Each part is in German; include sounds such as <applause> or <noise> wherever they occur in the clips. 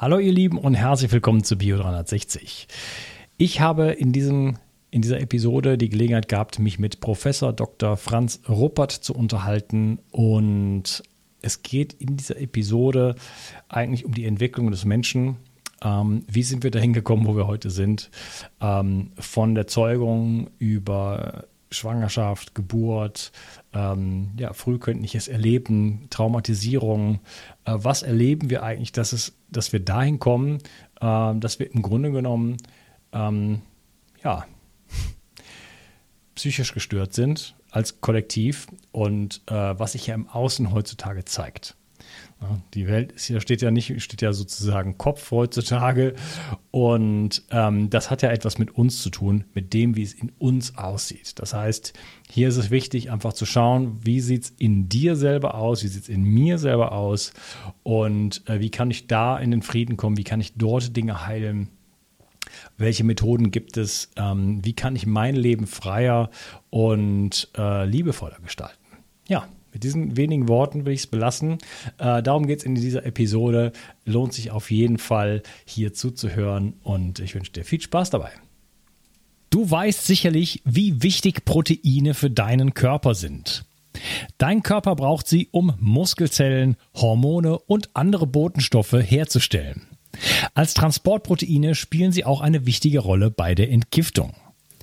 Hallo ihr Lieben und herzlich willkommen zu Bio 360. Ich habe in, diesem, in dieser Episode die Gelegenheit gehabt, mich mit Professor Dr. Franz Ruppert zu unterhalten und es geht in dieser Episode eigentlich um die Entwicklung des Menschen. Ähm, wie sind wir dahin gekommen, wo wir heute sind? Ähm, von der Zeugung über Schwangerschaft, Geburt, ähm, ja, frühkindliches Erleben, Traumatisierung. Äh, was erleben wir eigentlich, dass, es, dass wir dahin kommen, äh, dass wir im Grunde genommen ähm, ja, psychisch gestört sind als Kollektiv und äh, was sich ja im Außen heutzutage zeigt. Die Welt ist ja, steht ja nicht, steht ja sozusagen Kopf heutzutage. Und ähm, das hat ja etwas mit uns zu tun, mit dem, wie es in uns aussieht. Das heißt, hier ist es wichtig, einfach zu schauen, wie sieht es in dir selber aus, wie sieht es in mir selber aus und äh, wie kann ich da in den Frieden kommen, wie kann ich dort Dinge heilen. Welche Methoden gibt es? Ähm, wie kann ich mein Leben freier und äh, liebevoller gestalten? Ja, mit diesen wenigen Worten will ich es belassen. Äh, darum geht es in dieser Episode. Lohnt sich auf jeden Fall hier zuzuhören und ich wünsche dir viel Spaß dabei. Du weißt sicherlich, wie wichtig Proteine für deinen Körper sind. Dein Körper braucht sie, um Muskelzellen, Hormone und andere Botenstoffe herzustellen. Als Transportproteine spielen sie auch eine wichtige Rolle bei der Entgiftung.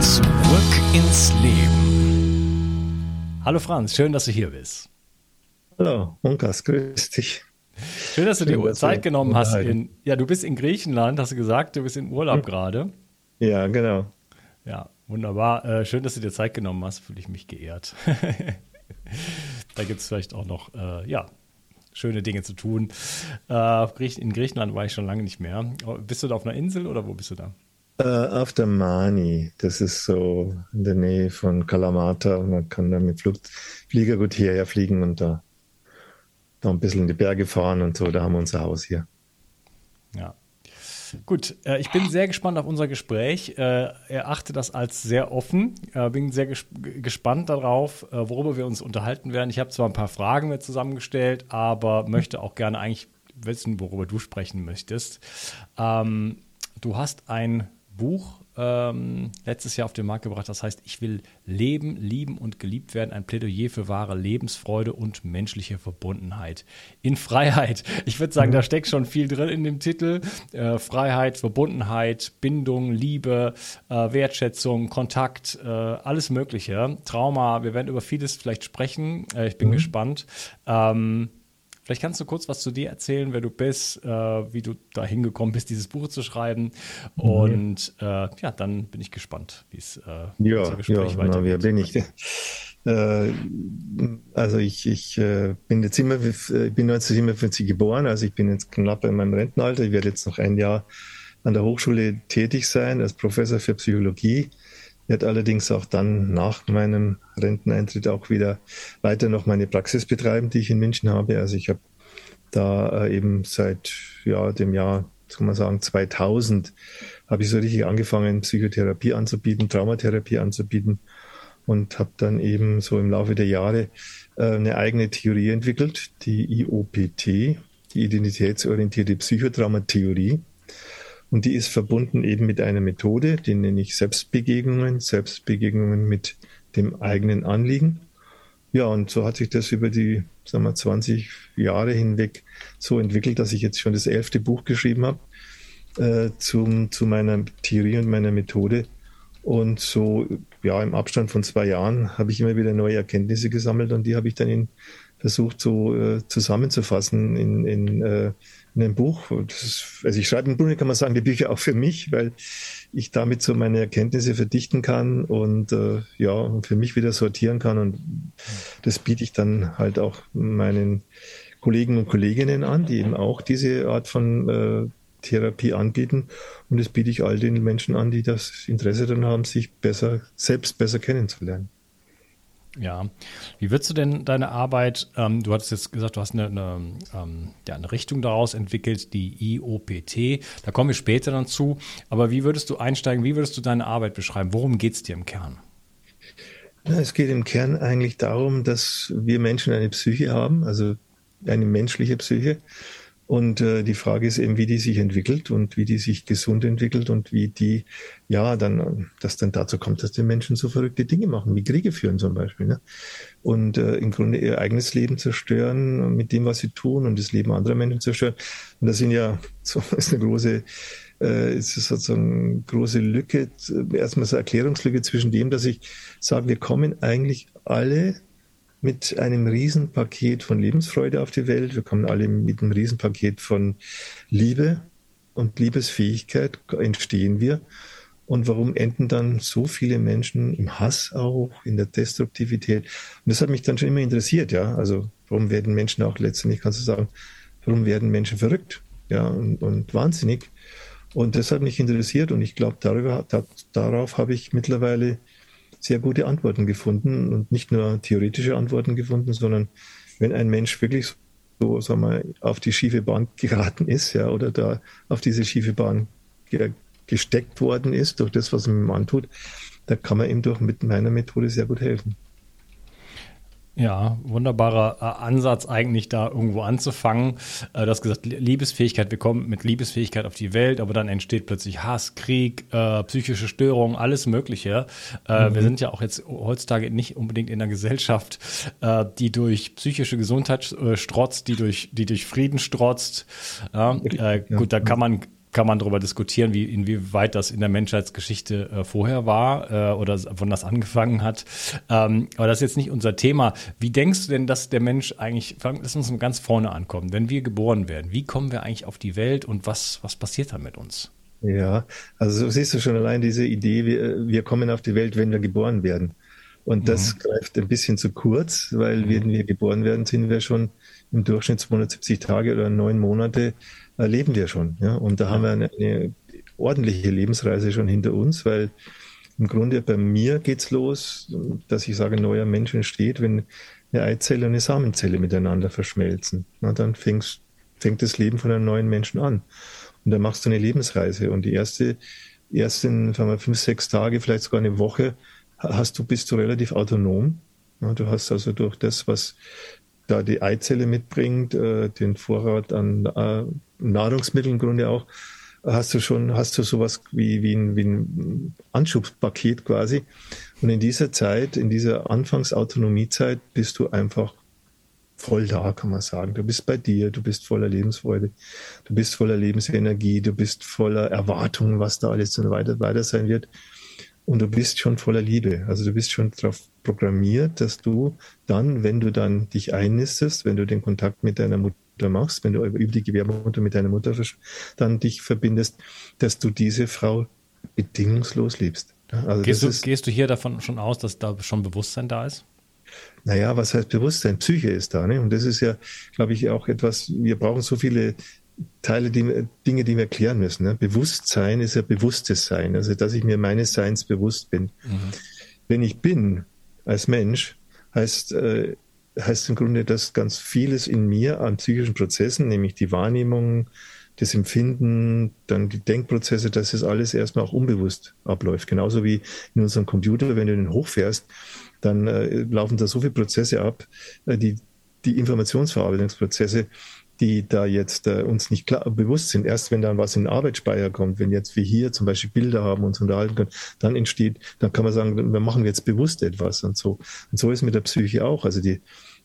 Zurück ins Leben. Hallo Franz, schön, dass du hier bist. Hallo, Unkas, grüß dich. Schön, dass du schön, dir Zeit genommen hast. In, ja, du bist in Griechenland, hast du gesagt, du bist in Urlaub hm. gerade. Ja, genau. Ja, wunderbar. Äh, schön, dass du dir Zeit genommen hast, fühle ich mich geehrt. <laughs> da gibt es vielleicht auch noch, äh, ja, schöne Dinge zu tun. Äh, in Griechenland war ich schon lange nicht mehr. Bist du da auf einer Insel oder wo bist du da? Äh, auf der Mani, das ist so in der Nähe von Kalamata man kann da mit Flug, Flieger gut hierher fliegen und da, da ein bisschen in die Berge fahren und so, da haben wir unser Haus hier. Ja. Gut, äh, ich bin sehr gespannt auf unser Gespräch. Äh, erachte das als sehr offen. Äh, bin sehr ges gespannt darauf, äh, worüber wir uns unterhalten werden. Ich habe zwar ein paar Fragen mir zusammengestellt, aber möchte auch gerne eigentlich wissen, worüber du sprechen möchtest. Ähm, du hast ein Buch äh, ähm, letztes Jahr auf den Markt gebracht. Das heißt, ich will leben, lieben und geliebt werden. Ein Plädoyer für wahre Lebensfreude und menschliche Verbundenheit in Freiheit. Ich würde sagen, da steckt schon viel drin in dem Titel. Äh, Freiheit, Verbundenheit, Bindung, Liebe, äh, Wertschätzung, Kontakt, äh, alles Mögliche. Trauma. Wir werden über vieles vielleicht sprechen. Äh, ich bin mhm. gespannt. Ähm, Vielleicht kannst du kurz was zu dir erzählen, wer du bist, äh, wie du da hingekommen bist, dieses Buch zu schreiben. Mhm. Und äh, ja, dann bin ich gespannt, wie es äh, ja, Gespräch ja, weitergeht. Wer bin ich? <laughs> Äh, also ich, ich äh, bin jetzt immer, ich bin 1957 geboren, also ich bin jetzt knapp in meinem Rentenalter. Ich werde jetzt noch ein Jahr an der Hochschule tätig sein als Professor für Psychologie werde allerdings auch dann nach meinem Renteneintritt auch wieder weiter noch meine Praxis betreiben, die ich in München habe. Also ich habe da äh, eben seit ja, dem Jahr, kann man sagen, 2000 habe ich so richtig angefangen, Psychotherapie anzubieten, Traumatherapie anzubieten und habe dann eben so im Laufe der Jahre äh, eine eigene Theorie entwickelt, die IOPT, die identitätsorientierte Psychotraumatheorie. Und die ist verbunden eben mit einer Methode, die nenne ich Selbstbegegnungen, Selbstbegegnungen mit dem eigenen Anliegen. Ja, und so hat sich das über die, sagen wir, 20 Jahre hinweg so entwickelt, dass ich jetzt schon das elfte Buch geschrieben habe äh, zum, zu meiner Theorie und meiner Methode. Und so, ja, im Abstand von zwei Jahren habe ich immer wieder neue Erkenntnisse gesammelt und die habe ich dann in, versucht so äh, zusammenzufassen in, in äh, in einem Buch. Ist, also ich schreibe im Grunde, kann man sagen, die Bücher auch für mich, weil ich damit so meine Erkenntnisse verdichten kann und äh, ja, für mich wieder sortieren kann. Und das biete ich dann halt auch meinen Kollegen und Kolleginnen an, die eben auch diese Art von äh, Therapie anbieten. Und das biete ich all den Menschen an, die das Interesse daran haben, sich besser, selbst besser kennenzulernen. Ja, wie würdest du denn deine Arbeit, ähm, du hattest jetzt gesagt, du hast eine, eine, ähm, ja, eine Richtung daraus entwickelt, die IOPT, da kommen wir später dann zu, aber wie würdest du einsteigen, wie würdest du deine Arbeit beschreiben, worum geht es dir im Kern? Na, es geht im Kern eigentlich darum, dass wir Menschen eine Psyche haben, also eine menschliche Psyche und äh, die Frage ist eben, wie die sich entwickelt und wie die sich gesund entwickelt und wie die, ja, dann, dass dann dazu kommt, dass die Menschen so verrückte Dinge machen, wie Kriege führen zum Beispiel. Ne? Und äh, im Grunde ihr eigenes Leben zerstören mit dem, was sie tun und das Leben anderer Menschen zerstören. Und das sind ja, <laughs> so ist eine große, äh, ist sozusagen eine große Lücke, erstmal so eine Erklärungslücke zwischen dem, dass ich sage, wir kommen eigentlich alle mit einem Riesenpaket von Lebensfreude auf die Welt. Wir kommen alle mit einem Riesenpaket von Liebe und Liebesfähigkeit entstehen wir. Und warum enden dann so viele Menschen im Hass auch, in der Destruktivität? Und das hat mich dann schon immer interessiert, ja. Also, warum werden Menschen auch letztendlich, kannst du sagen, warum werden Menschen verrückt, ja, und, und wahnsinnig? Und das hat mich interessiert und ich glaube, darüber, da, darauf habe ich mittlerweile sehr gute Antworten gefunden und nicht nur theoretische Antworten gefunden, sondern wenn ein Mensch wirklich so, sagen wir, auf die schiefe Bahn geraten ist, ja, oder da auf diese schiefe Bahn ge gesteckt worden ist durch das, was man ihm antut, da kann man ihm durch mit meiner Methode sehr gut helfen. Ja, wunderbarer äh, Ansatz eigentlich da irgendwo anzufangen. Äh, du hast gesagt, Liebesfähigkeit, wir kommen mit Liebesfähigkeit auf die Welt, aber dann entsteht plötzlich Hass, Krieg, äh, psychische Störungen, alles Mögliche. Äh, mhm. Wir sind ja auch jetzt heutzutage nicht unbedingt in einer Gesellschaft, äh, die durch psychische Gesundheit strotzt, die durch, die durch Frieden strotzt. Ja, gut, da kann man kann man darüber diskutieren, wie inwieweit das in der Menschheitsgeschichte äh, vorher war äh, oder wann das angefangen hat. Ähm, aber das ist jetzt nicht unser Thema. Wie denkst du denn, dass der Mensch eigentlich, lass uns mal ganz vorne ankommen, wenn wir geboren werden, wie kommen wir eigentlich auf die Welt und was, was passiert da mit uns? Ja, also so siehst du schon allein diese Idee, wir, wir kommen auf die Welt, wenn wir geboren werden. Und das mhm. greift ein bisschen zu kurz, weil mhm. wenn wir geboren werden, sind wir schon im Durchschnitt 270 Tage oder neun Monate leben wir schon. Ja? Und da haben wir eine, eine ordentliche Lebensreise schon hinter uns, weil im Grunde bei mir geht's los, dass ich sage, ein neuer Mensch entsteht, wenn eine Eizelle und eine Samenzelle miteinander verschmelzen. Na, dann fängst, fängt das Leben von einem neuen Menschen an. Und dann machst du eine Lebensreise. Und die erste, ersten sagen wir, fünf, sechs Tage, vielleicht sogar eine Woche, hast du, bist du relativ autonom. Ja, du hast also durch das, was da die Eizelle mitbringt, äh, den Vorrat an äh, Nahrungsmittel im Grunde auch, hast du schon, hast du sowas wie, wie, ein, wie ein Anschubspaket quasi. Und in dieser Zeit, in dieser Anfangsautonomiezeit bist du einfach voll da, kann man sagen. Du bist bei dir, du bist voller Lebensfreude, du bist voller Lebensenergie, du bist voller Erwartungen, was da alles so weiter, weiter sein wird. Und du bist schon voller Liebe. Also du bist schon darauf programmiert, dass du dann, wenn du dann dich einnistest, wenn du den Kontakt mit deiner Mutter machst, wenn du über die Gewerbemutter mit deiner Mutter dann dich verbindest, dass du diese Frau bedingungslos liebst. Also gehst, du, ist, gehst du hier davon schon aus, dass da schon Bewusstsein da ist? Naja, was heißt Bewusstsein? Psyche ist da. Ne? Und das ist ja, glaube ich, auch etwas, wir brauchen so viele Teile, die, Dinge, die wir klären müssen. Ne? Bewusstsein ist ja bewusstes Sein, also dass ich mir meines Seins bewusst bin. Mhm. Wenn ich bin als Mensch, heißt, äh, heißt im Grunde, dass ganz vieles in mir an psychischen Prozessen, nämlich die Wahrnehmung, das Empfinden, dann die Denkprozesse, dass das alles erstmal auch unbewusst abläuft. Genauso wie in unserem Computer, wenn du den hochfährst, dann äh, laufen da so viele Prozesse ab, äh, die, die Informationsverarbeitungsprozesse, die da jetzt äh, uns nicht klar bewusst sind. Erst wenn dann was in den Arbeitsspeicher kommt, wenn jetzt wir hier zum Beispiel Bilder haben, uns unterhalten können, dann entsteht, dann kann man sagen, wir machen jetzt bewusst etwas und so. Und so ist mit der Psyche auch. Also die,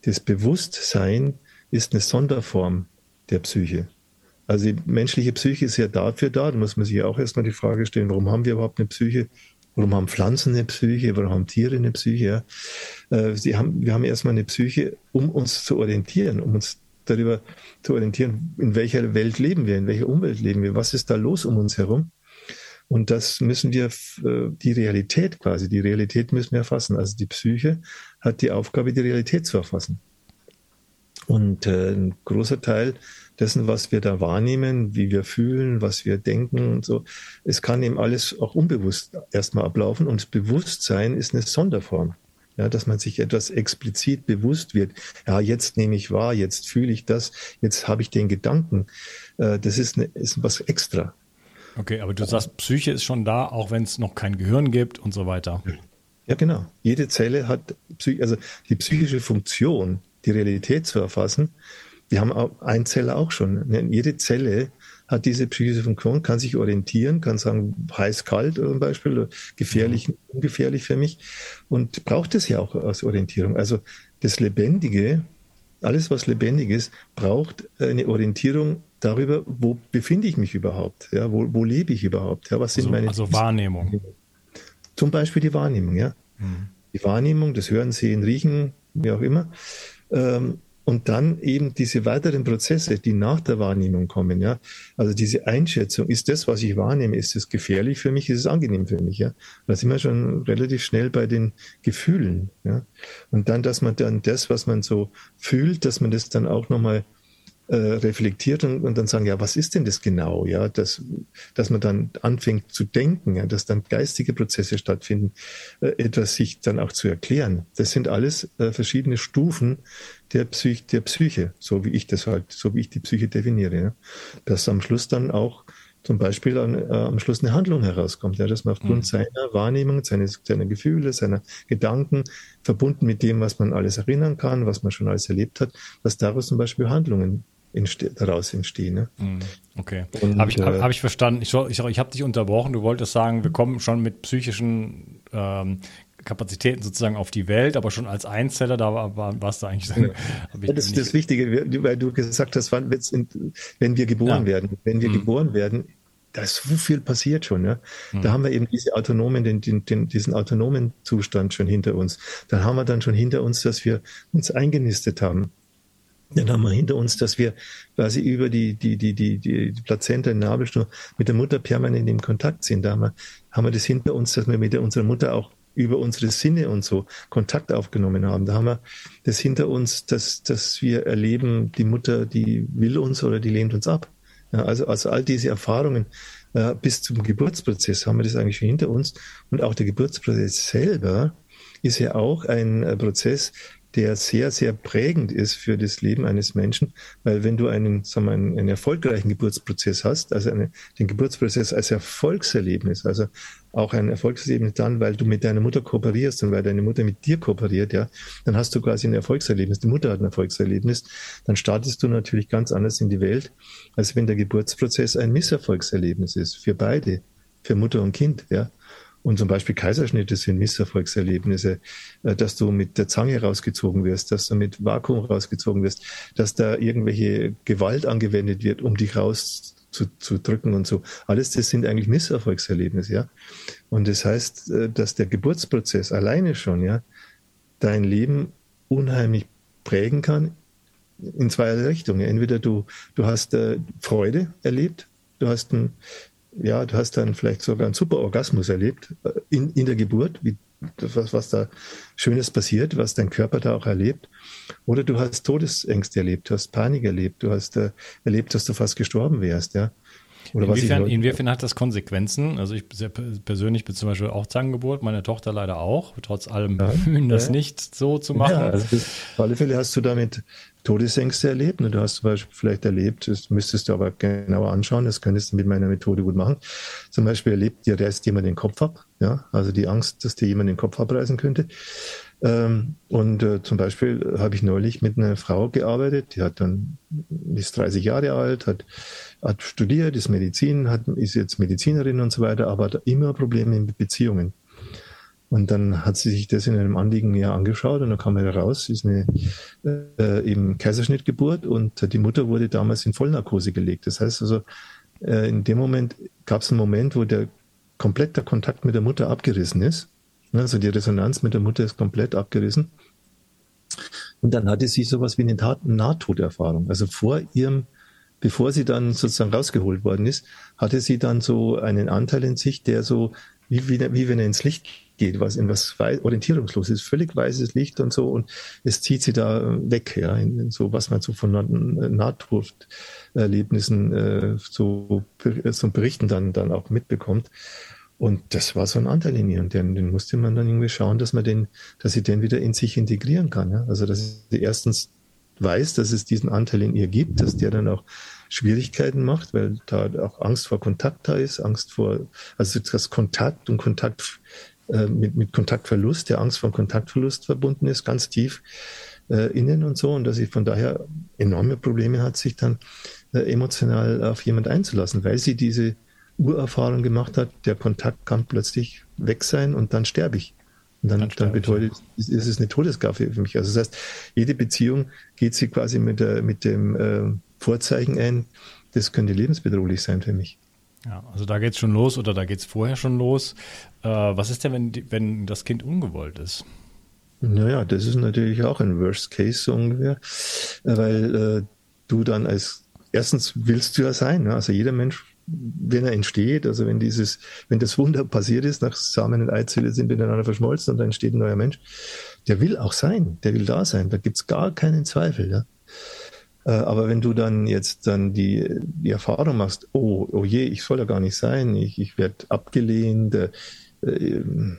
das Bewusstsein ist eine Sonderform der Psyche. Also die menschliche Psyche ist ja dafür da, da muss man sich ja auch erstmal die Frage stellen, warum haben wir überhaupt eine Psyche? Warum haben Pflanzen eine Psyche? Warum haben Tiere eine Psyche? Ja? Äh, sie haben, wir haben erstmal eine Psyche, um uns zu orientieren, um uns darüber zu orientieren, in welcher Welt leben wir, in welcher Umwelt leben wir, was ist da los um uns herum. Und das müssen wir, äh, die Realität quasi, die Realität müssen wir erfassen. Also die Psyche hat die Aufgabe, die Realität zu erfassen. Und äh, ein großer Teil dessen, was wir da wahrnehmen, wie wir fühlen, was wir denken und so, es kann eben alles auch unbewusst erstmal ablaufen. Und das Bewusstsein ist eine Sonderform. Ja, dass man sich etwas explizit bewusst wird. Ja, jetzt nehme ich wahr, jetzt fühle ich das, jetzt habe ich den Gedanken. Äh, das ist, eine, ist was extra. Okay, aber du sagst, Psyche ist schon da, auch wenn es noch kein Gehirn gibt und so weiter. Ja, genau. Jede Zelle hat, also die psychische Funktion, die Realität zu erfassen, die haben auch Einzeller auch schon. Jede Zelle hat diese psychische Funktion, kann sich orientieren, kann sagen, heiß, kalt zum Beispiel, gefährlich, mhm. ungefährlich für mich und braucht es ja auch als Orientierung. Also das Lebendige, alles was lebendig ist, braucht eine Orientierung darüber, wo befinde ich mich überhaupt, ja, wo, wo lebe ich überhaupt, ja, was sind also, meine also Wahrnehmung. Zum Beispiel die Wahrnehmung, ja. Mhm. Die Wahrnehmung, das Hören, Sehen, Riechen, wie auch immer. Ähm, und dann eben diese weiteren Prozesse, die nach der Wahrnehmung kommen, ja. Also diese Einschätzung, ist das, was ich wahrnehme, ist es gefährlich für mich, ist es angenehm für mich, ja. Da sind wir schon relativ schnell bei den Gefühlen, ja. Und dann, dass man dann das, was man so fühlt, dass man das dann auch nochmal äh, reflektiert und, und, dann sagen, ja, was ist denn das genau? Ja, dass, dass man dann anfängt zu denken, ja, dass dann geistige Prozesse stattfinden, äh, etwas sich dann auch zu erklären. Das sind alles äh, verschiedene Stufen der, Psych der Psyche, so wie ich das halt, so wie ich die Psyche definiere. Ja. Dass am Schluss dann auch zum Beispiel an, äh, am Schluss eine Handlung herauskommt, ja, dass man aufgrund mhm. seiner Wahrnehmung, seiner, seiner Gefühle, seiner Gedanken, verbunden mit dem, was man alles erinnern kann, was man schon alles erlebt hat, dass daraus zum Beispiel Handlungen entste daraus entstehen. Ne? Mhm. Okay. Habe ich, hab, hab ich verstanden. Ich, ich, ich habe dich unterbrochen. Du wolltest sagen, wir kommen schon mit psychischen ähm, Kapazitäten sozusagen auf die Welt, aber schon als Einzeller, da war, war, warst du eigentlich. Ja. <laughs> das ist das Wichtige, weil du gesagt hast, wann, wenn wir geboren ja. werden, wenn wir mhm. geboren werden, da ist so viel passiert schon. Ja? Mhm. Da haben wir eben diese autonomen, den, den, den, diesen autonomen Zustand schon hinter uns. Dann haben wir dann schon hinter uns, dass wir uns eingenistet haben. Dann haben wir hinter uns, dass wir quasi über die, die, die, die, die Plazenta in der Nabelschnur mit der Mutter permanent im Kontakt sind. Da haben wir, haben wir das hinter uns, dass wir mit der, unserer Mutter auch über unsere Sinne und so Kontakt aufgenommen haben. Da haben wir das hinter uns, dass, dass wir erleben, die Mutter, die will uns oder die lehnt uns ab. Ja, also, also all diese Erfahrungen äh, bis zum Geburtsprozess haben wir das eigentlich schon hinter uns. Und auch der Geburtsprozess selber ist ja auch ein äh, Prozess, der sehr, sehr prägend ist für das Leben eines Menschen, weil wenn du einen, sagen wir, einen, einen erfolgreichen Geburtsprozess hast, also eine, den Geburtsprozess als Erfolgserlebnis, also auch ein Erfolgserlebnis dann, weil du mit deiner Mutter kooperierst und weil deine Mutter mit dir kooperiert, ja, dann hast du quasi ein Erfolgserlebnis. Die Mutter hat ein Erfolgserlebnis. Dann startest du natürlich ganz anders in die Welt, als wenn der Geburtsprozess ein Misserfolgserlebnis ist für beide, für Mutter und Kind, ja. Und zum Beispiel Kaiserschnitte sind Misserfolgserlebnisse, äh, dass du mit der Zange rausgezogen wirst, dass du mit Vakuum rausgezogen wirst, dass da irgendwelche Gewalt angewendet wird, um dich rauszudrücken und so. Alles das sind eigentlich Misserfolgserlebnisse, ja. Und das heißt, äh, dass der Geburtsprozess alleine schon, ja, dein Leben unheimlich prägen kann in zwei Richtungen. Entweder du, du hast äh, Freude erlebt, du hast ein ja, du hast dann vielleicht sogar einen super Orgasmus erlebt äh, in, in der Geburt, wie, was, was da Schönes passiert, was dein Körper da auch erlebt. Oder du hast Todesängste erlebt, du hast Panik erlebt, du hast äh, erlebt, dass du fast gestorben wärst, ja. Oder inwiefern, inwiefern hat das Konsequenzen? Also ich persönlich bin zum Beispiel auch Zangengeburt, meine Tochter leider auch, trotz allem Bemühen, ja, das ja. nicht so zu machen. Ja, also auf alle Fälle hast du damit Todesängste erlebt. Ne? Du hast zum Beispiel vielleicht erlebt, das müsstest du aber genauer anschauen, das könntest du mit meiner Methode gut machen. Zum Beispiel erlebt dir reißt jemand den Kopf ab, ja, also die Angst, dass dir jemand den Kopf abreißen könnte. Ähm, und äh, zum Beispiel habe ich neulich mit einer Frau gearbeitet, die hat dann, ist 30 Jahre alt, hat, hat studiert, ist Medizin, hat, ist jetzt Medizinerin und so weiter, aber hat immer Probleme mit Beziehungen. Und dann hat sie sich das in einem Anliegen näher angeschaut und dann kam heraus, ist eine äh, eben Kaiserschnittgeburt und die Mutter wurde damals in Vollnarkose gelegt. Das heißt also, äh, in dem Moment gab es einen Moment, wo der komplett der Kontakt mit der Mutter abgerissen ist. Also die Resonanz mit der Mutter ist komplett abgerissen. Und dann hatte sie sowas wie eine Nahtoderfahrung. Also vor ihrem, bevor sie dann sozusagen rausgeholt worden ist, hatte sie dann so einen Anteil in sich, der so wie, wie, wie wenn er ins Licht geht, was in was orientierungslos ist, völlig weißes Licht und so und es zieht sie da weg, ja, in, in so was man so von Nahtoderlebnissen äh, so, so Berichten dann dann auch mitbekommt. Und das war so ein Anteil in ihr und den, den musste man dann irgendwie schauen, dass man den, dass sie den wieder in sich integrieren kann. Ja? Also dass sie erstens weiß, dass es diesen Anteil in ihr gibt, dass der dann auch Schwierigkeiten macht, weil da auch Angst vor Kontakt da ist, Angst vor, also das Kontakt und Kontakt äh, mit, mit Kontaktverlust, der Angst vor Kontaktverlust verbunden ist, ganz tief äh, innen und so, und dass sie von daher enorme Probleme hat, sich dann äh, emotional auf jemand einzulassen, weil sie diese Urerfahrung gemacht hat, der Kontakt kann plötzlich weg sein und dann sterbe ich. Und dann, dann, dann bedeutet, ist, ist es eine Todesgabe für mich. Also das heißt, jede Beziehung geht sie quasi mit, der, mit dem äh, Vorzeichen ein, das könnte lebensbedrohlich sein für mich. Ja, also da geht es schon los oder da geht es vorher schon los. Äh, was ist denn, wenn, wenn das Kind ungewollt ist? Naja, das ist natürlich auch ein Worst Case so ungefähr, weil äh, du dann als, erstens willst du ja sein, ne? also jeder Mensch, wenn er entsteht, also wenn dieses, wenn das Wunder passiert ist, nach Samen und Eizelle sind miteinander verschmolzen und dann entsteht ein neuer Mensch, der will auch sein, der will da sein, da gibt's gar keinen Zweifel. Ja? Äh, aber wenn du dann jetzt dann die, die Erfahrung machst, oh, oh je, ich soll da gar nicht sein, ich, ich werde abgelehnt, äh,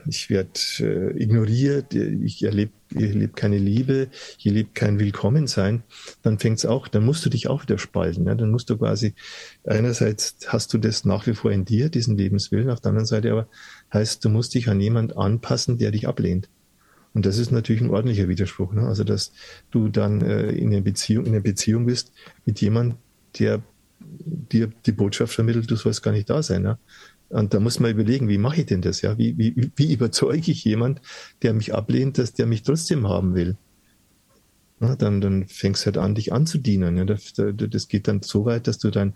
ich werde äh, ignoriert, ich erlebe ich erlebe keine Liebe, ich erlebe kein Willkommensein, dann fängt's auch, dann musst du dich auch wieder spalten. Ne? Dann musst du quasi, einerseits hast du das nach wie vor in dir, diesen Lebenswillen, auf der anderen Seite aber heißt, du musst dich an jemand anpassen, der dich ablehnt. Und das ist natürlich ein ordentlicher Widerspruch. Ne? Also, dass du dann äh, in, einer Beziehung, in einer Beziehung bist mit jemandem, der dir die Botschaft vermittelt, du sollst gar nicht da sein. Ne? Und da muss man überlegen, wie mache ich denn das? Ja? Wie, wie, wie überzeuge ich jemand, der mich ablehnt, dass der mich trotzdem haben will? Na, dann, dann fängst du halt an, dich anzudienen. Ja? Das, das geht dann so weit, dass du dann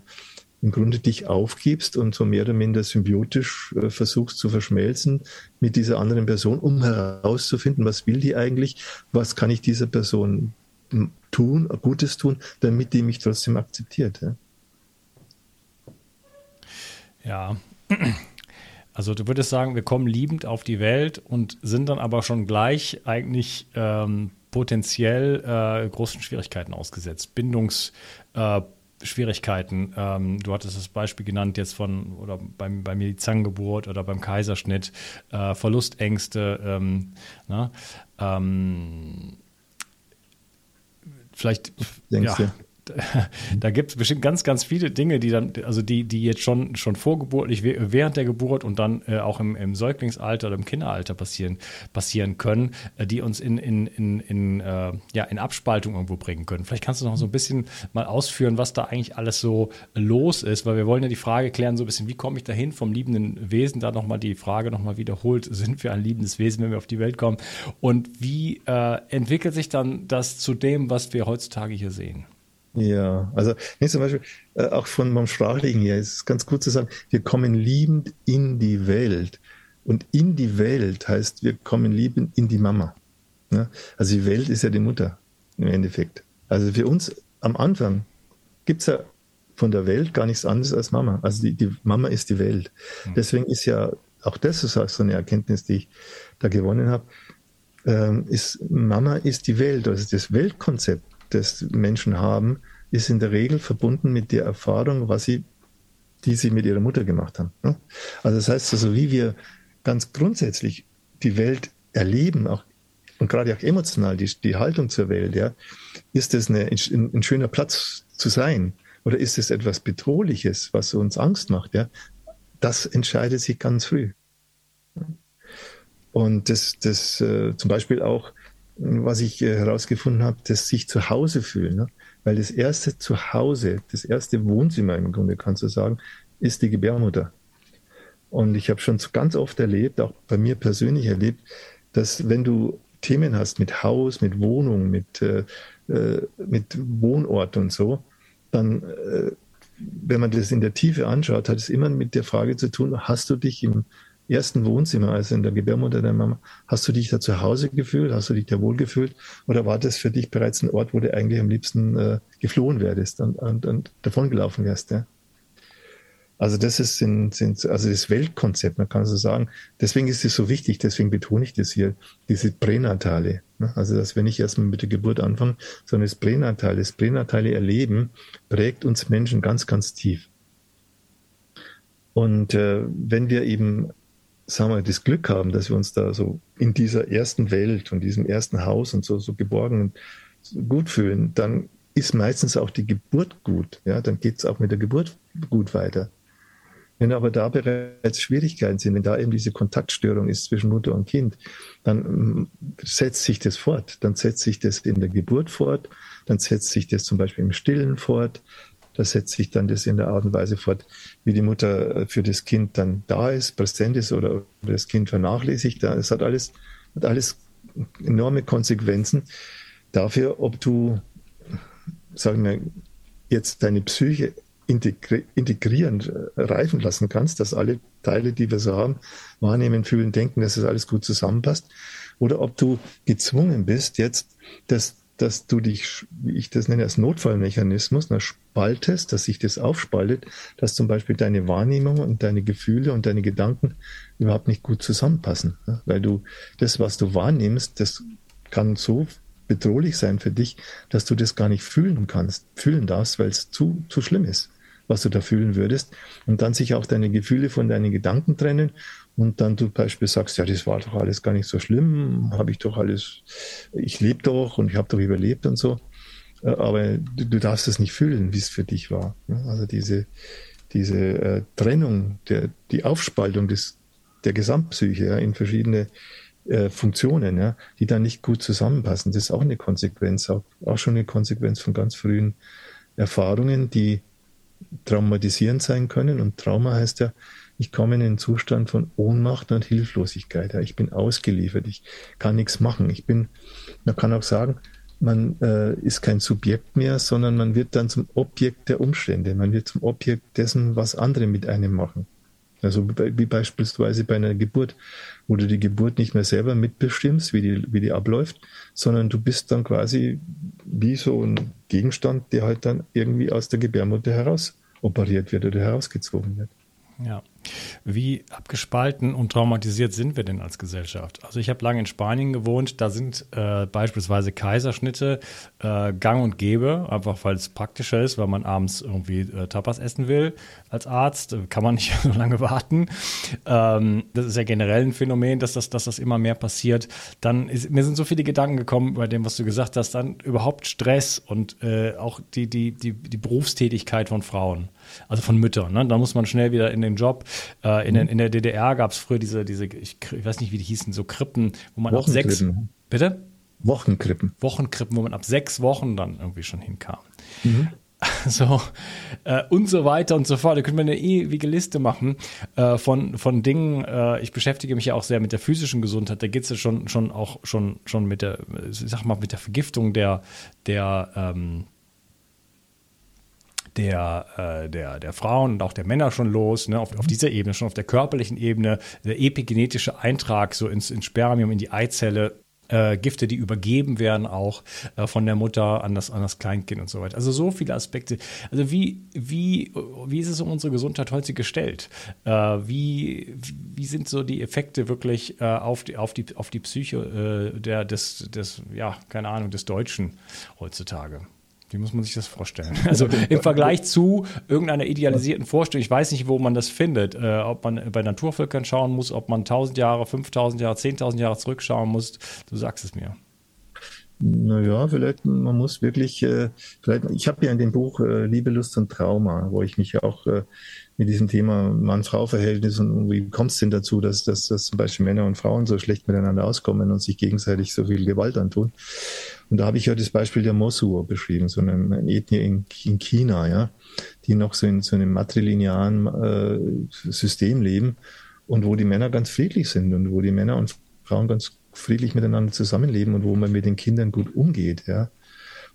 im Grunde dich aufgibst und so mehr oder minder symbiotisch äh, versuchst zu verschmelzen mit dieser anderen Person, um herauszufinden, was will die eigentlich, was kann ich dieser Person tun, Gutes tun, damit die mich trotzdem akzeptiert. Ja, ja. Also du würdest sagen, wir kommen liebend auf die Welt und sind dann aber schon gleich eigentlich ähm, potenziell äh, großen Schwierigkeiten ausgesetzt. Bindungs äh. Ähm, du hattest das Beispiel genannt jetzt von, oder beim, bei mir die Zangengeburt oder beim Kaiserschnitt, äh, Verlustängste. Ähm, na, ne? ähm, vielleicht, Denkst ja, <laughs> da gibt es bestimmt ganz, ganz viele Dinge, die dann, also die, die jetzt schon, schon vorgeburtlich, während der Geburt und dann äh, auch im, im Säuglingsalter oder im Kinderalter passieren, passieren können, äh, die uns in, in, in, in, äh, ja, in Abspaltung irgendwo bringen können. Vielleicht kannst du noch so ein bisschen mal ausführen, was da eigentlich alles so los ist, weil wir wollen ja die Frage klären, so ein bisschen, wie komme ich dahin vom liebenden Wesen, da nochmal die Frage nochmal wiederholt, <laughs> sind wir ein liebendes Wesen, wenn wir auf die Welt kommen? Und wie äh, entwickelt sich dann das zu dem, was wir heutzutage hier sehen? Ja, also nee, zum Beispiel äh, auch von meinem Sprachlichen her ist es ganz gut zu sagen, wir kommen liebend in die Welt. Und in die Welt heißt, wir kommen liebend in die Mama. Ja? Also die Welt ist ja die Mutter im Endeffekt. Also für uns am Anfang gibt's ja von der Welt gar nichts anderes als Mama. Also die, die Mama ist die Welt. Mhm. Deswegen ist ja auch das so eine Erkenntnis, die ich da gewonnen habe, ähm, ist Mama ist die Welt. Also das Weltkonzept das Menschen haben, ist in der Regel verbunden mit der Erfahrung, was sie, die sie mit ihrer Mutter gemacht haben. Ne? Also das heißt also, wie wir ganz grundsätzlich die Welt erleben, auch und gerade auch emotional die, die Haltung zur Welt, ja, ist es eine, ein, ein schöner Platz zu sein oder ist es etwas Bedrohliches, was uns Angst macht, ja? Das entscheidet sich ganz früh. Und das, das äh, zum Beispiel auch was ich äh, herausgefunden habe, das sich zu Hause fühlen. Ne? Weil das erste Zuhause, das erste Wohnzimmer im Grunde, kannst du sagen, ist die Gebärmutter. Und ich habe schon ganz oft erlebt, auch bei mir persönlich erlebt, dass wenn du Themen hast mit Haus, mit Wohnung, mit, äh, äh mit Wohnort und so, dann, äh, wenn man das in der Tiefe anschaut, hat es immer mit der Frage zu tun, hast du dich im ersten Wohnzimmer, also in der Gebärmutter der Mama, hast du dich da zu Hause gefühlt? Hast du dich da wohl gefühlt? Oder war das für dich bereits ein Ort, wo du eigentlich am liebsten äh, geflohen wärst und, und, und davongelaufen wärst? Ja? Also das ist sind, sind, also das Weltkonzept, man kann so sagen. Deswegen ist es so wichtig, deswegen betone ich das hier, diese Pränatale. Ne? Also dass wir nicht erstmal mit der Geburt anfangen, sondern das Pränatale, das pränatale Erleben prägt uns Menschen ganz, ganz tief. Und äh, wenn wir eben sagen wir, das Glück haben, dass wir uns da so in dieser ersten Welt und diesem ersten Haus und so, so geborgen und gut fühlen, dann ist meistens auch die Geburt gut. Ja, dann geht es auch mit der Geburt gut weiter. Wenn aber da bereits Schwierigkeiten sind, wenn da eben diese Kontaktstörung ist zwischen Mutter und Kind, dann mm, setzt sich das fort. Dann setzt sich das in der Geburt fort, dann setzt sich das zum Beispiel im Stillen fort, da setzt sich dann das in der Art und Weise fort, wie die Mutter äh, für das Kind dann da ist, präsent ist oder das Kind vernachlässigt. Es hat alles, hat alles enorme Konsequenzen dafür, ob du, sagen wir, jetzt deine Psyche integri integrierend äh, reifen lassen kannst, dass alle Teile, die wir so haben, wahrnehmen, fühlen, denken, dass das alles gut zusammenpasst, oder ob du gezwungen bist, jetzt das dass du dich, wie ich das nenne, als Notfallmechanismus na, spaltest, dass sich das aufspaltet, dass zum Beispiel deine Wahrnehmung und deine Gefühle und deine Gedanken überhaupt nicht gut zusammenpassen. Ne? Weil du das, was du wahrnimmst, das kann so bedrohlich sein für dich, dass du das gar nicht fühlen kannst, fühlen darfst, weil es zu, zu schlimm ist, was du da fühlen würdest. Und dann sich auch deine Gefühle von deinen Gedanken trennen und dann du zum Beispiel sagst, ja, das war doch alles gar nicht so schlimm, habe ich doch alles, ich lebe doch und ich habe doch überlebt und so. Äh, aber du, du darfst es nicht fühlen, wie es für dich war. Ne? Also diese, diese äh, Trennung, der, die Aufspaltung des, der Gesamtpsyche ja, in verschiedene äh, Funktionen, ja, die dann nicht gut zusammenpassen, das ist auch eine Konsequenz, auch, auch schon eine Konsequenz von ganz frühen Erfahrungen, die traumatisierend sein können. Und Trauma heißt ja, ich komme in einen Zustand von Ohnmacht und Hilflosigkeit. Ich bin ausgeliefert, ich kann nichts machen. Ich bin, man kann auch sagen, man äh, ist kein Subjekt mehr, sondern man wird dann zum Objekt der Umstände. Man wird zum Objekt dessen, was andere mit einem machen. Also wie beispielsweise bei einer Geburt, wo du die Geburt nicht mehr selber mitbestimmst, wie die, wie die abläuft, sondern du bist dann quasi wie so ein Gegenstand, der halt dann irgendwie aus der Gebärmutter heraus operiert wird oder herausgezogen wird. Ja, Wie abgespalten und traumatisiert sind wir denn als Gesellschaft? Also ich habe lange in Spanien gewohnt, da sind äh, beispielsweise Kaiserschnitte äh, gang und gäbe, einfach weil es praktischer ist, weil man abends irgendwie äh, Tapas essen will als Arzt, kann man nicht <laughs> so lange warten. Ähm, das ist ja generell ein Phänomen, dass das, dass das immer mehr passiert. Dann ist, mir sind so viele Gedanken gekommen bei dem, was du gesagt hast, dann überhaupt Stress und äh, auch die, die, die, die Berufstätigkeit von Frauen also von Müttern. Ne? Da muss man schnell wieder in den Job. Äh, in, mhm. in, der DDR gab es früher diese, diese ich, ich, weiß nicht, wie die hießen, so Krippen, wo man ab sechs. Bitte? Wochenkrippen. Wochenkrippen, wo man ab sechs Wochen dann irgendwie schon hinkam. Mhm. <laughs> So, äh, und so weiter und so fort. Da könnte man eine ewige Liste machen äh, von, von Dingen. Äh, ich beschäftige mich ja auch sehr mit der physischen Gesundheit. Da geht es ja schon, schon auch schon, schon mit der, ich sag mal, mit der Vergiftung der, der ähm, der, äh, der, der Frauen und auch der Männer schon los, ne, auf, auf dieser Ebene, schon auf der körperlichen Ebene, der epigenetische Eintrag so ins, ins Spermium, in die Eizelle, äh, Gifte, die übergeben werden auch äh, von der Mutter an das, an das Kleinkind und so weiter. Also so viele Aspekte. Also wie, wie, wie ist es um unsere Gesundheit heute gestellt? Äh, wie, wie sind so die Effekte wirklich äh, auf, die, auf, die, auf die Psyche äh, der, des, des, ja, keine Ahnung, des Deutschen heutzutage? Wie muss man sich das vorstellen? <laughs> Also im Vergleich zu irgendeiner idealisierten Vorstellung, ich weiß nicht, wo man das findet, äh, ob man bei Naturvölkern schauen muss, ob man 1000 Jahre, 5000 Jahre, 10.000 Jahre zurückschauen muss. Du sagst es mir. Naja, vielleicht, man muss wirklich, äh, vielleicht, ich habe ja in dem Buch äh, Liebe, Lust und Trauma, wo ich mich ja auch äh, mit diesem Thema Mann-Frau-Verhältnis und wie kommt es denn dazu, dass, dass, dass zum Beispiel Männer und Frauen so schlecht miteinander auskommen und sich gegenseitig so viel Gewalt antun. Und da habe ich ja das Beispiel der Mosur beschrieben, so eine, eine Ethnie in, in, China, ja, die noch so in so einem matrilinearen äh, System leben und wo die Männer ganz friedlich sind und wo die Männer und Frauen ganz friedlich miteinander zusammenleben und wo man mit den Kindern gut umgeht, ja.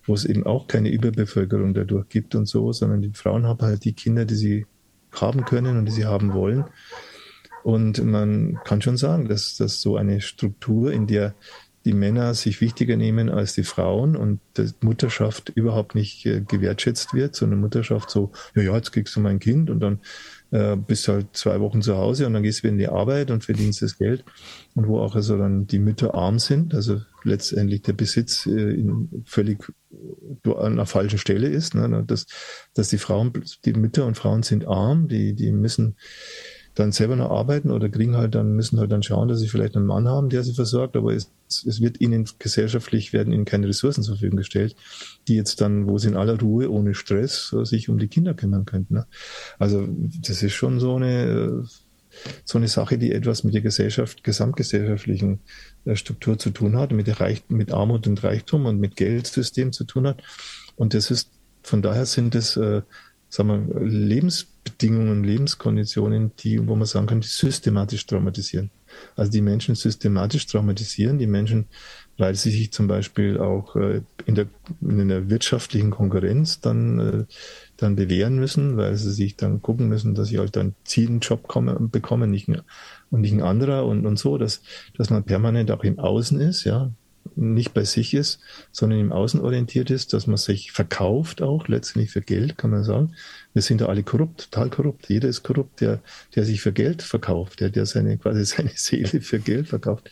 Wo es eben auch keine Überbevölkerung dadurch gibt und so, sondern die Frauen haben halt die Kinder, die sie haben können und die sie haben wollen. Und man kann schon sagen, dass, dass so eine Struktur, in der die Männer sich wichtiger nehmen als die Frauen und Mutterschaft überhaupt nicht äh, gewertschätzt wird, sondern Mutterschaft so, ja, ja, jetzt kriegst du mein Kind und dann äh, bist du halt zwei Wochen zu Hause und dann gehst du wieder in die Arbeit und verdienst das Geld. Und wo auch also dann die Mütter arm sind, also letztendlich der Besitz äh, in völlig an einer falschen Stelle ist, ne? dass, dass die Frauen, die Mütter und Frauen sind arm, die, die müssen dann selber noch arbeiten oder kriegen halt dann, müssen halt dann schauen, dass sie vielleicht einen Mann haben, der sie versorgt, aber es, es wird ihnen gesellschaftlich werden ihnen keine Ressourcen zur Verfügung gestellt, die jetzt dann, wo sie in aller Ruhe, ohne Stress, sich um die Kinder kümmern könnten. Ne? Also das ist schon so eine so eine Sache, die etwas mit der Gesellschaft, gesamtgesellschaftlichen äh, Struktur zu tun hat, mit, der mit Armut und Reichtum und mit Geldsystem zu tun hat. Und das ist, von daher sind es, äh, sagen wir, Lebens Bedingungen, Lebenskonditionen, die, wo man sagen kann, die systematisch traumatisieren. Also die Menschen systematisch traumatisieren, die Menschen, weil sie sich zum Beispiel auch äh, in der, in der wirtschaftlichen Konkurrenz dann, äh, dann bewähren müssen, weil sie sich dann gucken müssen, dass sie halt dann einen Job kommen, bekommen, nicht und nicht ein anderer und, und so, dass, dass man permanent auch im Außen ist, ja, nicht bei sich ist, sondern im Außen orientiert ist, dass man sich verkauft auch, letztendlich für Geld, kann man sagen. Wir sind ja alle korrupt, total korrupt. Jeder ist korrupt, der, der sich für Geld verkauft, der, der seine, quasi <laughs> seine Seele für Geld verkauft.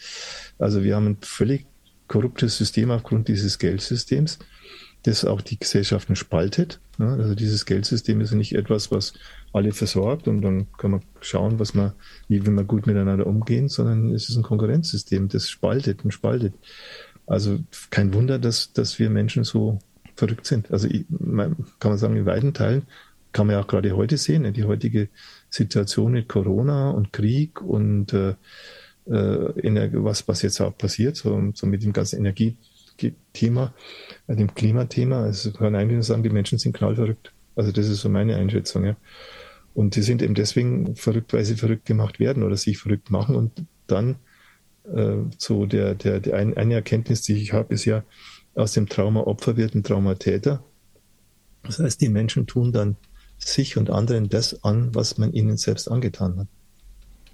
Also wir haben ein völlig korruptes System aufgrund dieses Geldsystems, das auch die Gesellschaften spaltet. Also dieses Geldsystem ist nicht etwas, was alle versorgt und dann kann man schauen, was man, wie will man gut miteinander umgehen, sondern es ist ein Konkurrenzsystem, das spaltet und spaltet. Also kein Wunder, dass, dass wir Menschen so verrückt sind. Also ich, kann man sagen, in weiten Teilen kann man ja auch gerade heute sehen, ne, die heutige Situation mit Corona und Krieg und äh, äh was, was jetzt auch passiert, so, so mit dem ganzen Energiethema, äh, dem Klimathema. Also kann eigentlich nur sagen, die Menschen sind knallverrückt. Also das ist so meine Einschätzung, ja. Und die sind eben deswegen verrückt, weil sie verrückt gemacht werden oder sich verrückt machen und dann äh, so der, der, der ein, eine Erkenntnis, die ich habe, ist ja, aus dem Trauma Opfer wird ein Traumatäter. Das heißt, die Menschen tun dann sich und anderen das an, was man ihnen selbst angetan hat.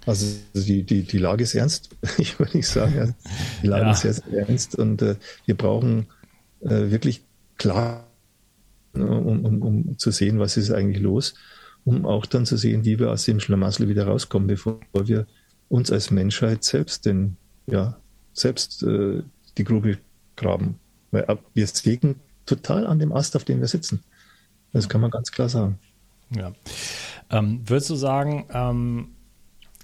Also die, die, die Lage ist ernst, <laughs> ich würde nicht sagen. Die Lage ja. ist sehr, sehr ernst und äh, wir brauchen äh, wirklich klar, um, um, um zu sehen, was ist eigentlich los. Um auch dann zu sehen, wie wir aus dem Schlamassel wieder rauskommen, bevor wir uns als Menschheit selbst denn ja selbst äh, die Grube graben. Weil wir sägen total an dem Ast, auf dem wir sitzen. Das kann man ganz klar sagen. Ja. Ähm, würdest du sagen, ähm,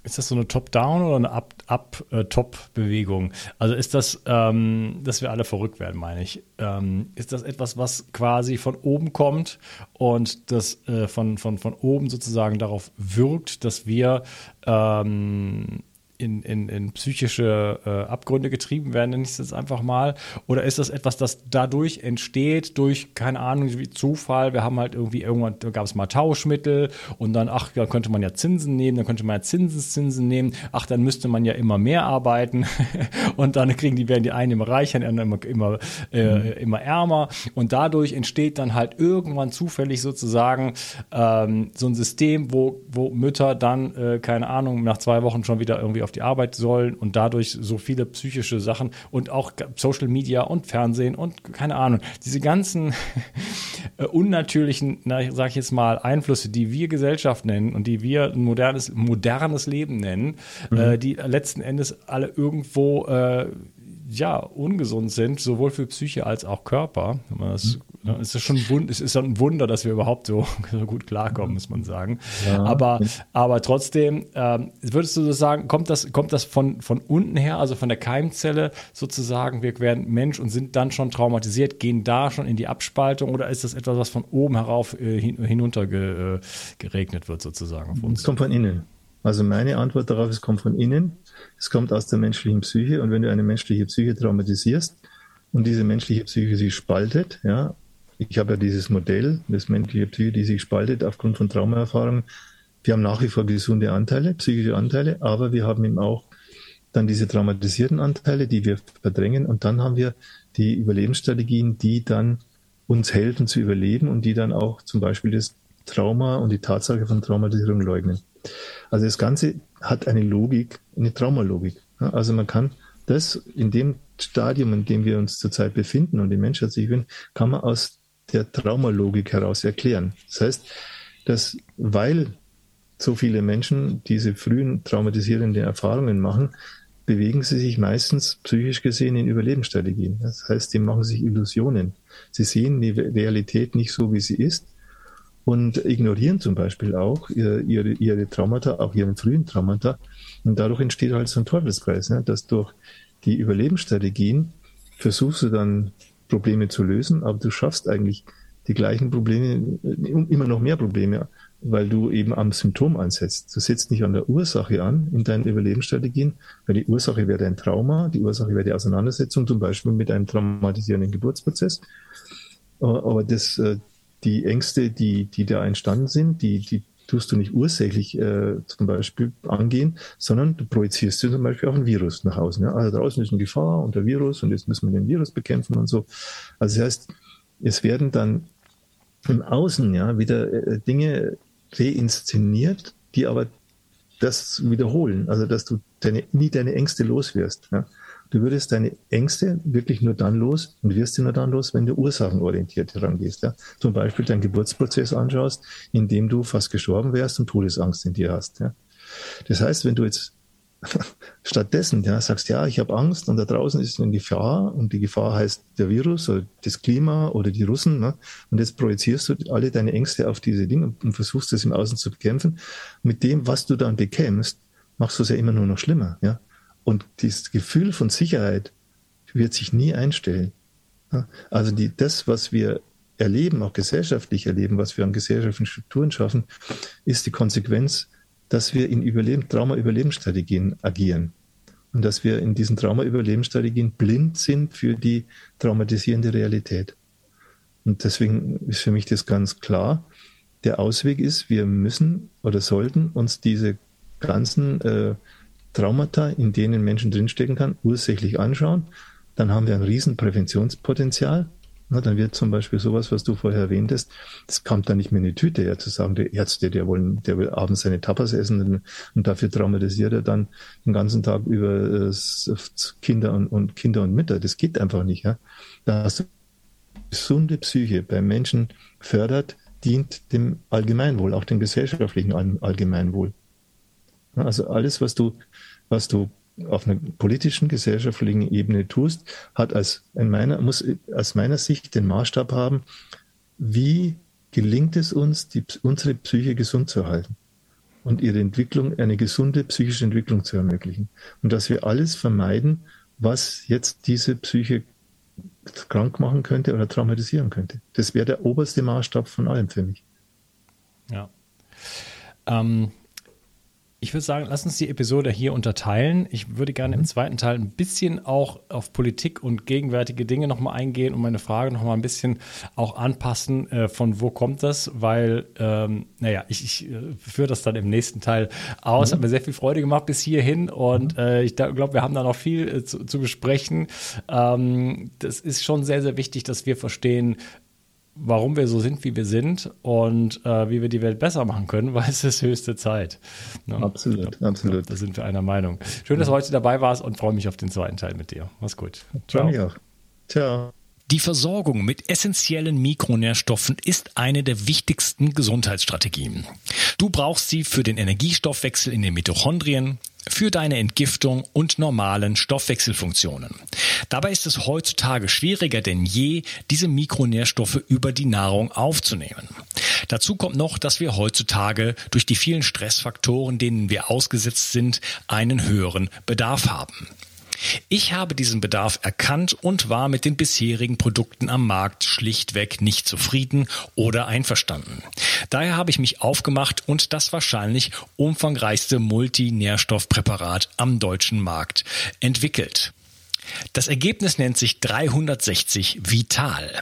ist das so eine Top-Down oder eine Up-Top-Bewegung? also ist das, ähm, dass wir alle verrückt werden, meine ich. Ähm, ist das etwas, was quasi von oben kommt und das äh, von, von, von oben sozusagen darauf wirkt, dass wir ähm, in, in, in psychische äh, Abgründe getrieben werden, nenne ich es jetzt einfach mal? Oder ist das etwas, das dadurch entsteht, durch, keine Ahnung, wie Zufall? Wir haben halt irgendwie irgendwann, da gab es mal Tauschmittel und dann, ach, da könnte man ja Zinsen nehmen, dann könnte man ja Zinseszinsen nehmen, ach, dann müsste man ja immer mehr arbeiten <laughs> und dann kriegen die, werden die einen immer reicher, die anderen immer, immer, äh, mhm. immer ärmer und dadurch entsteht dann halt irgendwann zufällig sozusagen ähm, so ein System, wo, wo Mütter dann, äh, keine Ahnung, nach zwei Wochen schon wieder irgendwie auf die Arbeit sollen und dadurch so viele psychische Sachen und auch Social Media und Fernsehen und keine Ahnung, diese ganzen <laughs> äh, unnatürlichen, na, sag ich jetzt mal, Einflüsse, die wir Gesellschaft nennen und die wir ein modernes, modernes Leben nennen, mhm. äh, die letzten Endes alle irgendwo äh, ja, ungesund sind, sowohl für Psyche als auch Körper. Das, mhm. Ne, es ist schon ein, es ist ein Wunder, dass wir überhaupt so, <laughs> so gut klarkommen, muss man sagen. Ja. Aber, aber trotzdem, ähm, würdest du so sagen, kommt das, kommt das von, von unten her, also von der Keimzelle sozusagen, wir werden Mensch und sind dann schon traumatisiert, gehen da schon in die Abspaltung oder ist das etwas, was von oben herauf äh, hin, hinunter ge, äh, geregnet wird sozusagen auf uns? Es kommt von innen. Also meine Antwort darauf, es kommt von innen. Es kommt aus der menschlichen Psyche und wenn du eine menschliche Psyche traumatisierst und diese menschliche Psyche sich spaltet, ja, ich habe ja dieses Modell, das menschliche Psyche, die sich spaltet aufgrund von Traumaerfahrungen. Wir haben nach wie vor gesunde Anteile, psychische Anteile, aber wir haben eben auch dann diese traumatisierten Anteile, die wir verdrängen und dann haben wir die Überlebensstrategien, die dann uns helfen zu überleben und die dann auch zum Beispiel das Trauma und die Tatsache von Traumatisierung leugnen. Also das Ganze hat eine Logik, eine Traumalogik. Also man kann das in dem Stadium, in dem wir uns zurzeit befinden und die Menschheit sich befindet, kann man aus der Traumalogik heraus erklären. Das heißt, dass weil so viele Menschen diese frühen traumatisierenden Erfahrungen machen, bewegen sie sich meistens psychisch gesehen in Überlebensstrategien. Das heißt, die machen sich Illusionen. Sie sehen die Realität nicht so, wie sie ist und ignorieren zum Beispiel auch ihre, ihre Traumata, auch ihren frühen Traumata. Und dadurch entsteht halt so ein Teufelskreis, ne? dass durch die Überlebensstrategien versuchst du dann Probleme zu lösen, aber du schaffst eigentlich die gleichen Probleme, immer noch mehr Probleme, weil du eben am Symptom ansetzt. Du setzt nicht an der Ursache an in deinen Überlebensstrategien, weil die Ursache wäre dein Trauma, die Ursache wäre die Auseinandersetzung zum Beispiel mit einem traumatisierenden Geburtsprozess. Aber das, äh, die Ängste, die, die da entstanden sind, die, die tust du nicht ursächlich äh, zum Beispiel angehen, sondern du projizierst zum Beispiel auch ein Virus nach außen. Ja? Also draußen ist eine Gefahr und der Virus und jetzt müssen wir den Virus bekämpfen und so. Also das heißt, es werden dann im Außen ja wieder äh, Dinge reinszeniert, die aber das wiederholen. Also dass du deine, nie deine Ängste loswirst. Ja? Du würdest deine Ängste wirklich nur dann los und wirst sie nur dann los, wenn du ursachenorientiert herangehst. Ja? Zum Beispiel deinen Geburtsprozess anschaust, in dem du fast gestorben wärst und Todesangst in dir hast. Ja? Das heißt, wenn du jetzt <laughs> stattdessen ja, sagst, ja, ich habe Angst und da draußen ist eine Gefahr und die Gefahr heißt der Virus oder das Klima oder die Russen ne? und jetzt projizierst du alle deine Ängste auf diese Dinge und versuchst es im Außen zu bekämpfen. Mit dem, was du dann bekämpfst, machst du es ja immer nur noch schlimmer. Ja? Und dieses Gefühl von Sicherheit wird sich nie einstellen. Also die, das, was wir erleben, auch gesellschaftlich erleben, was wir an gesellschaftlichen Strukturen schaffen, ist die Konsequenz, dass wir in Überleben, Trauma-Überlebensstrategien agieren. Und dass wir in diesen Trauma-Überlebensstrategien blind sind für die traumatisierende Realität. Und deswegen ist für mich das ganz klar. Der Ausweg ist, wir müssen oder sollten uns diese ganzen äh, Traumata, in denen Menschen drinstecken kann, ursächlich anschauen. Dann haben wir ein riesen Präventionspotenzial. Na, dann wird zum Beispiel sowas, was du vorher erwähntest, das kommt dann nicht mehr in die Tüte, ja, zu sagen, der Ärzte, der, wollen, der will abends seine Tapas essen und, und dafür traumatisiert er dann den ganzen Tag über äh, Kinder und, und Kinder und Mütter. Das geht einfach nicht, ja. Da hast du gesunde Psyche bei Menschen fördert, dient dem Allgemeinwohl, auch dem gesellschaftlichen Allgemeinwohl. Also alles, was du, was du auf einer politischen, gesellschaftlichen Ebene tust, hat als, in meiner, muss aus meiner Sicht den Maßstab haben, wie gelingt es uns, die, unsere Psyche gesund zu halten und ihre Entwicklung, eine gesunde psychische Entwicklung zu ermöglichen. Und dass wir alles vermeiden, was jetzt diese Psyche krank machen könnte oder traumatisieren könnte. Das wäre der oberste Maßstab von allem für mich. Ja. Ähm, ich würde sagen, lass uns die Episode hier unterteilen. Ich würde gerne im mhm. zweiten Teil ein bisschen auch auf Politik und gegenwärtige Dinge nochmal eingehen und meine Frage nochmal ein bisschen auch anpassen, äh, von wo kommt das, weil, ähm, naja, ich, ich äh, führe das dann im nächsten Teil aus. Mhm. Hat mir sehr viel Freude gemacht bis hierhin und mhm. äh, ich glaube, wir haben da noch viel äh, zu, zu, besprechen. Ähm, das ist schon sehr, sehr wichtig, dass wir verstehen, warum wir so sind, wie wir sind und äh, wie wir die Welt besser machen können, <laughs> weil es ist höchste Zeit. Ne? Absolut, glaub, absolut. Da sind wir einer Meinung. Schön, dass du heute dabei warst und freue mich auf den zweiten Teil mit dir. Mach's gut. Ciao. Ciao. Ciao. Die Versorgung mit essentiellen Mikronährstoffen ist eine der wichtigsten Gesundheitsstrategien. Du brauchst sie für den Energiestoffwechsel in den Mitochondrien, für deine Entgiftung und normalen Stoffwechselfunktionen. Dabei ist es heutzutage schwieriger denn je, diese Mikronährstoffe über die Nahrung aufzunehmen. Dazu kommt noch, dass wir heutzutage durch die vielen Stressfaktoren, denen wir ausgesetzt sind, einen höheren Bedarf haben. Ich habe diesen Bedarf erkannt und war mit den bisherigen Produkten am Markt schlichtweg nicht zufrieden oder einverstanden. Daher habe ich mich aufgemacht und das wahrscheinlich umfangreichste Multinährstoffpräparat am deutschen Markt entwickelt. Das Ergebnis nennt sich 360 Vital.